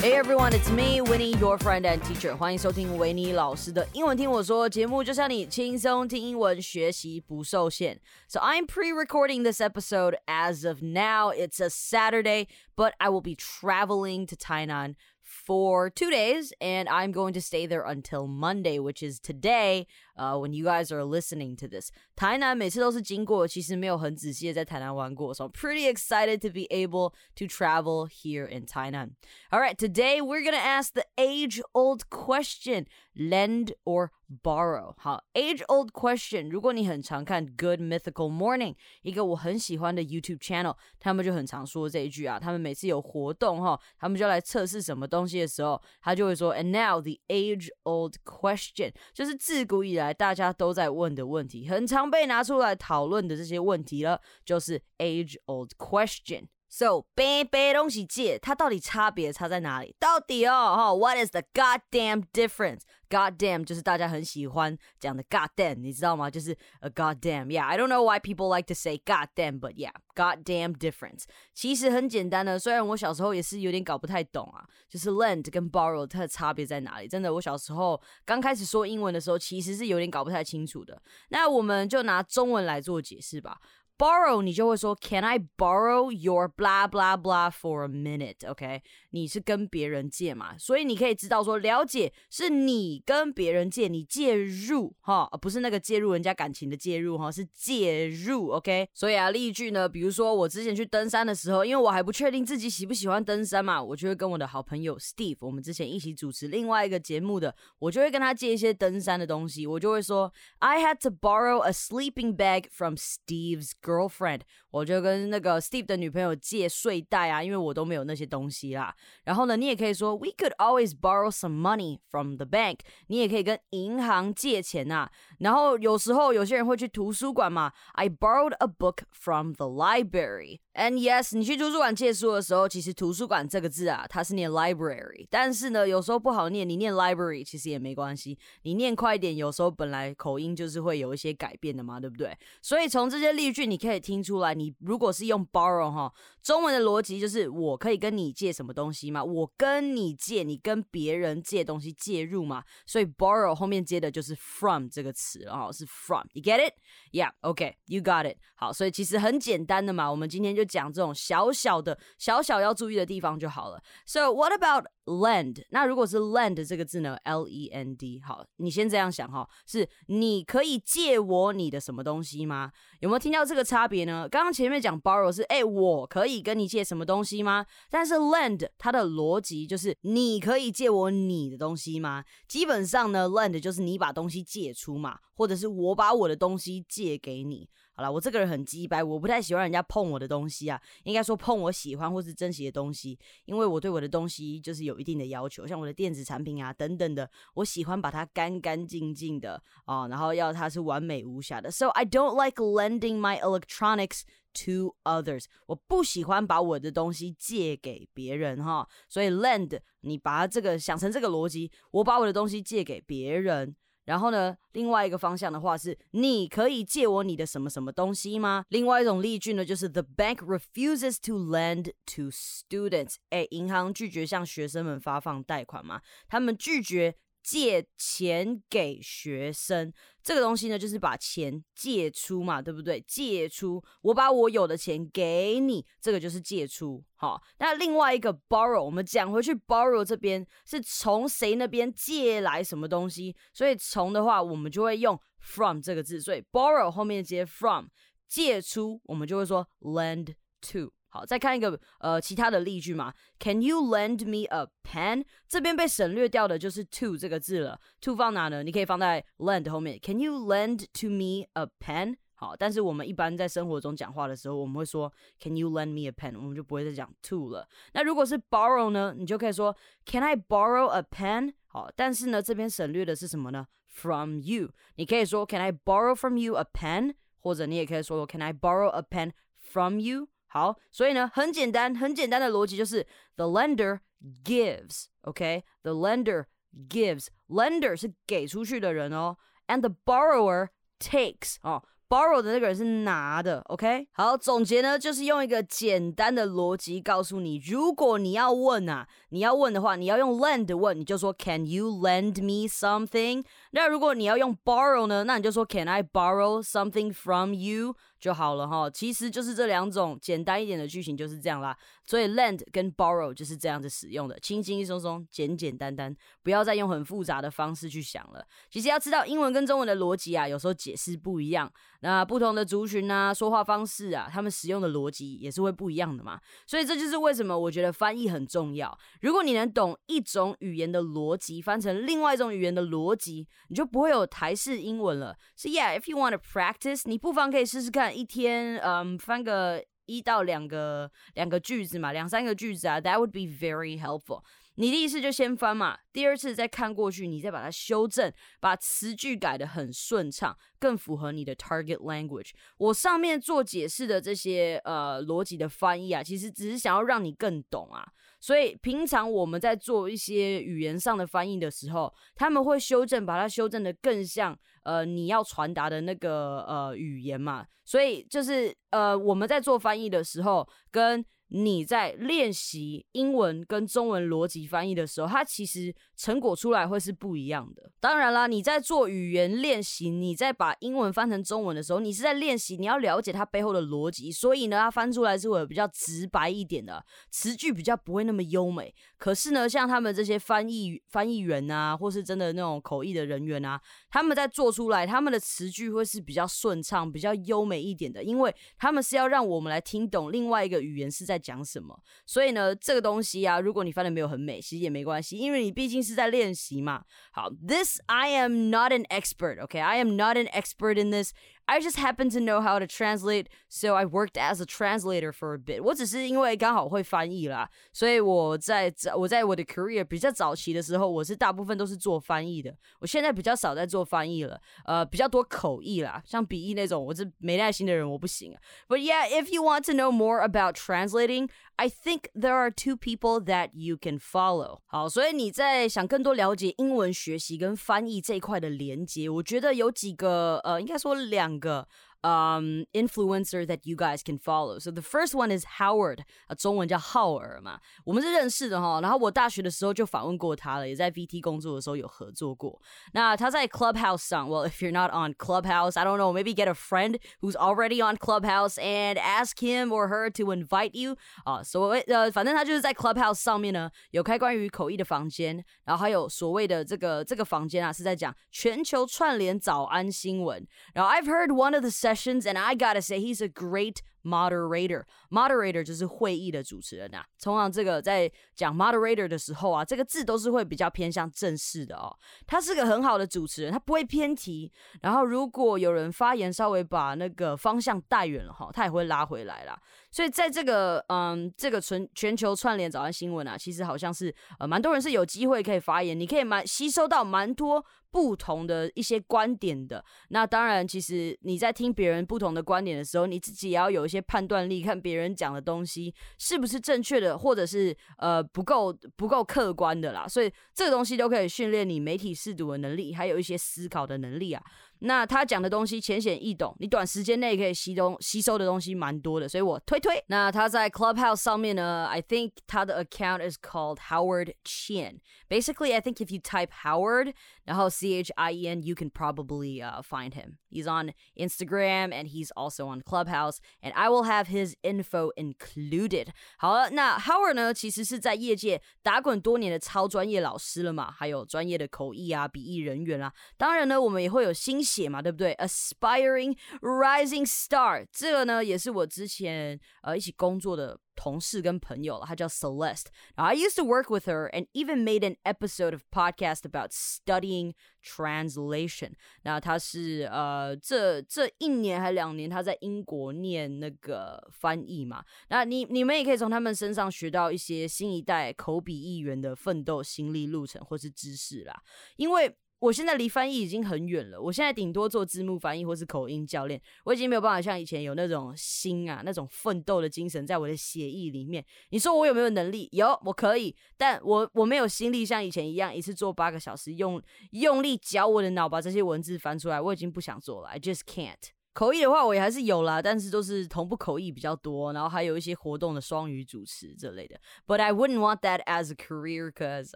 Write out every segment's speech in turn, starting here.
Hey everyone, it's me, Winnie, your friend and teacher. 欢迎收听维尼老师的英文听我说节目，就像你轻松听英文，学习不受限。So I'm pre-recording this episode as of now. It's a Saturday, but I will be traveling to Tainan for two days, and I'm going to stay there until Monday, which is today. Uh, when you guys are listening to this，台南每次都是经过，其实没有很仔细的在台南玩过，so I'm pretty excited to be able to travel here in Tainan. All right, today we're gonna ask the age-old question: lend or borrow？好，age-old question。如果你很常看 Good Mythical Morning，一个我很喜欢的 YouTube channel，他们就很常说这一句啊。他们每次有活动哈，他们就来测试什么东西的时候，他就会说，And now the age-old question，就是自古以来。来大家都在问的问题，很常被拿出来讨论的这些问题了，就是 age old question。So，背背东西借，它到底差别差在哪里？到底哦，哈，What is the goddamn difference？Goddamn 就是大家很喜欢讲的 goddamn，你知道吗？就是 a goddamn。Yeah，I don't know why people like to say goddamn，but yeah，goddamn difference。其实很简单的，虽然我小时候也是有点搞不太懂啊，就是 lend 跟 borrow 它的差别在哪里？真的，我小时候刚开始说英文的时候，其实是有点搞不太清楚的。那我们就拿中文来做解释吧。Borrow 你就会说 Can I borrow your blah blah blah for a minute？OK，、你是跟别人借嘛，所以你可以知道说了解是你跟别人借，你介入哈，不是那个介入人家感情的介入哈，是介入。OK，所以啊，例句呢，比如说我之前去登山的时候，因为我还不确定自己喜不喜欢登山嘛，我就会跟我的好朋友 Steve，我们之前一起主持另外一个节目的，我就会跟他借一些登山的东西，我就会说 I had to borrow a sleeping bag from Steve's girlfriend，我就跟那个 Steve 的女朋友借睡袋啊，因为我都没有那些东西啦。然后呢，你也可以说 We could always borrow some money from the bank，你也可以跟银行借钱呐、啊。然后有时候有些人会去图书馆嘛，I borrowed a book from the library。And yes，你去图书馆借书的时候，其实图书馆这个字啊，它是念 library，但是呢，有时候不好念，你念 library 其实也没关系，你念快一点，有时候本来口音就是会有一些改变的嘛，对不对？所以从这些例句你可以听出来，你如果是用 borrow 哈，中文的逻辑就是我可以跟你借什么东西嘛，我跟你借，你跟别人借东西介入嘛，所以 borrow 后面接的就是 from 这个词哦，是 from，you get it？Yeah，OK，you got it。好，所以其实很简单的嘛，我们今天。就讲这种小小的、小小要注意的地方就好了。So what about lend？那如果是 lend 这个字呢？L E N D。好，你先这样想哈，是你可以借我你的什么东西吗？有没有听到这个差别呢？刚刚前面讲 borrow 是哎，我可以跟你借什么东西吗？但是 lend 它的逻辑就是你可以借我你的东西吗？基本上呢，lend 就是你把东西借出嘛，或者是我把我的东西借给你。好了，我这个人很鸡掰，我不太喜欢人家碰我的东西啊。应该说碰我喜欢或是珍惜的东西，因为我对我的东西就是有一定的要求，像我的电子产品啊等等的，我喜欢把它干干净净的啊，然后要它是完美无瑕的。So I don't like lending my electronics to others。我不喜欢把我的东西借给别人哈。所以 lend，你把这个想成这个逻辑，我把我的东西借给别人。然后呢，另外一个方向的话是，你可以借我你的什么什么东西吗？另外一种例句呢，就是 The bank refuses to lend to students。哎，银行拒绝向学生们发放贷款吗？他们拒绝。借钱给学生这个东西呢，就是把钱借出嘛，对不对？借出，我把我有的钱给你，这个就是借出。好，那另外一个 borrow，我们讲回去，borrow 这边是从谁那边借来什么东西，所以从的话，我们就会用 from 这个字，所以 borrow 后面接 from，借出，我们就会说 lend to。好，再看一个呃其他的例句嘛。Can you lend me a pen？这边被省略掉的就是 to 这个字了。to 放哪呢？你可以放在 lend 后面。Can you lend to me a pen？好，但是我们一般在生活中讲话的时候，我们会说 Can you lend me a pen？我们就不会再讲 to 了。那如果是 borrow 呢？你就可以说 Can I borrow a pen？好，但是呢，这边省略的是什么呢？From you。你可以说 Can I borrow from you a pen？或者你也可以说 Can I borrow a pen from you？ 好，所以呢，很简单，很简单的逻辑就是 the lender gives，OK，the lender gives，lender 是给出去的人哦，and the borrower takes 哦 borrow 的那个人是拿的，OK？好，总结呢就是用一个简单的逻辑告诉你，如果你要问啊，你要问的话，你要用 lend 问，你就说 Can you lend me something？那如果你要用 borrow 呢，那你就说 Can I borrow something from you？ 就好了哈，其实就是这两种简单一点的句型就是这样啦。所以 lend 跟 borrow 就是这样子使用的，轻轻松松，简简单单，不要再用很复杂的方式去想了。其实要知道英文跟中文的逻辑啊，有时候解释不一样。那不同的族群啊，说话方式啊，他们使用的逻辑也是会不一样的嘛。所以这就是为什么我觉得翻译很重要。如果你能懂一种语言的逻辑，翻成另外一种语言的逻辑，你就不会有台式英文了。So yeah, if you want to practice，你不妨可以试试看，一天嗯翻个一到两个两个句子嘛，两三个句子啊，That would be very helpful。你第一次就先翻嘛，第二次再看过去，你再把它修正，把词句改得很顺畅，更符合你的 target language。我上面做解释的这些呃逻辑的翻译啊，其实只是想要让你更懂啊。所以平常我们在做一些语言上的翻译的时候，他们会修正，把它修正的更像呃你要传达的那个呃语言嘛。所以就是呃我们在做翻译的时候跟。你在练习英文跟中文逻辑翻译的时候，它其实成果出来会是不一样的。当然啦，你在做语言练习，你在把英文翻成中文的时候，你是在练习，你要了解它背后的逻辑，所以呢，它翻出来是会比较直白一点的，词句比较不会那么优美。可是呢，像他们这些翻译翻译员啊，或是真的那种口译的人员啊，他们在做出来，他们的词句会是比较顺畅、比较优美一点的，因为他们是要让我们来听懂另外一个语言是在。讲什么？所以呢，这个东西啊，如果你翻的没有很美，其实也没关系，因为你毕竟是在练习嘛。好，This I am not an expert. OK, I am not an expert in this. I just happen to know how to translate, so I worked as a translator for a bit. 我只是因为刚好会翻译啦，所以我在我在我的 career 比较早期的时候，我是大部分都是做翻译的。我现在比较少在做翻译了，呃，比较多口译啦，像笔译那种，我是没耐心的人，我不行。But yeah, if you want to know more about translating, I think there are two people that you can follow。好，所以你在想更多了解英文学习跟翻译这一块的连接，我觉得有几个呃，应该说两 个 um, influencer that you guys can follow. So the first one is Howard，啊，中文叫浩尔嘛，我们是认识的哈。然后我大学的时候就访问过他了，也在 VT 工作的时候有合作过。那他在 Clubhouse 上，Well if you're not on Clubhouse, I don't know, maybe get a friend who's already on Clubhouse and ask him or her to invite you 啊。所谓呃，反正他就是在 Clubhouse 上面呢，有开关于口译的房间，然后还有所谓的这个这个房间啊，是在讲全球串联早安新闻。然后 I've heard one of the sessions, and I gotta say, he's a great moderator moderator 就是会议的主持人呐。通常这个在讲 moderator 的时候啊，这个字都是会比较偏向正式的哦。他是个很好的主持人，他不会偏题。然后如果有人发言稍微把那个方向带远了哈，他也会拉回来啦。所以在这个嗯这个全全球串联早安新闻啊，其实好像是呃蛮多人是有机会可以发言，你可以蛮吸收到蛮多不同的一些观点的。那当然，其实你在听别人不同的观点的时候，你自己也要有些判断力，看别人讲的东西是不是正确的，或者是呃不够不够客观的啦。所以这个东西都可以训练你媒体试读的能力，还有一些思考的能力啊。那他讲的东西浅显易懂，你短时间内可以吸东吸收的东西蛮多的，所以我推推。那他在 Clubhouse 上面呢，I think 他的 account is called Howard Chien. Basically, I think if you type Howard 然后 C H I E N, you can probably uh, find him. He's on Instagram and he's also on Clubhouse, and I will have his info included. 好了，那 Howard 呢，其实是在业界打滚多年的超专业老师了嘛，还有专业的口译啊、笔译人员啊。当然呢，我们也会有新。 写嘛，对不对？Aspiring rising star，这个呢也是我之前呃一起工作的同事跟朋友了，他叫 Celeste。然后 I used to work with her and even made an episode of podcast about studying translation。那他是呃这这一年还两年，他在英国念那个翻译嘛。那你你们也可以从他们身上学到一些新一代口笔译员的奋斗心历路程或是知识啦，因为。我现在离翻译已经很远了，我现在顶多做字幕翻译或是口音教练，我已经没有办法像以前有那种心啊、那种奋斗的精神在我的血液里面。你说我有没有能力？有，我可以，但我我没有心力像以前一样一次做八个小时，用用力绞我的脑把这些文字翻出来，我已经不想做了。I just can't。口译的话，我也还是有啦，但是都是同步口译比较多，然后还有一些活动的双语主持之类的。But I wouldn't want that as a career, cause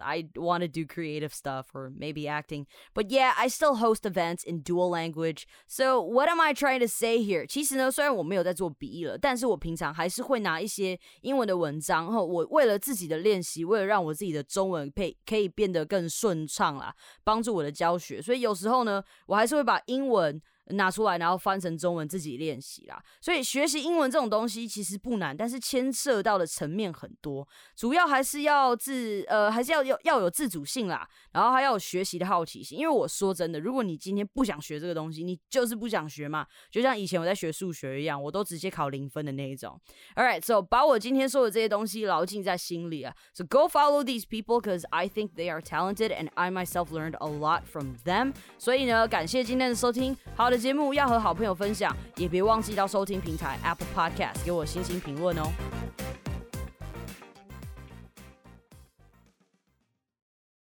I want to do creative stuff or maybe acting. But yeah, I still host events in dual language. So what am I trying to say here? 其实呢，虽然我没有在做笔译了，但是我平常还是会拿一些英文的文章，后我为了自己的练习，为了让我自己的中文配可以变得更顺畅啦，帮助我的教学，所以有时候呢，我还是会把英文。拿出来，然后翻成中文自己练习啦。所以学习英文这种东西其实不难，但是牵涉到的层面很多，主要还是要自呃，还是要要要有自主性啦，然后还要有学习的好奇心。因为我说真的，如果你今天不想学这个东西，你就是不想学嘛。就像以前我在学数学一样，我都直接考零分的那一种。All right, so 把我今天说的这些东西牢记在心里啊。So go follow these people because I think they are talented and I myself learned a lot from them. 所以呢，感谢今天的收听。好的节目要和好朋友分享，也别忘记到收听平台 Apple Podcast 给我星星评论哦。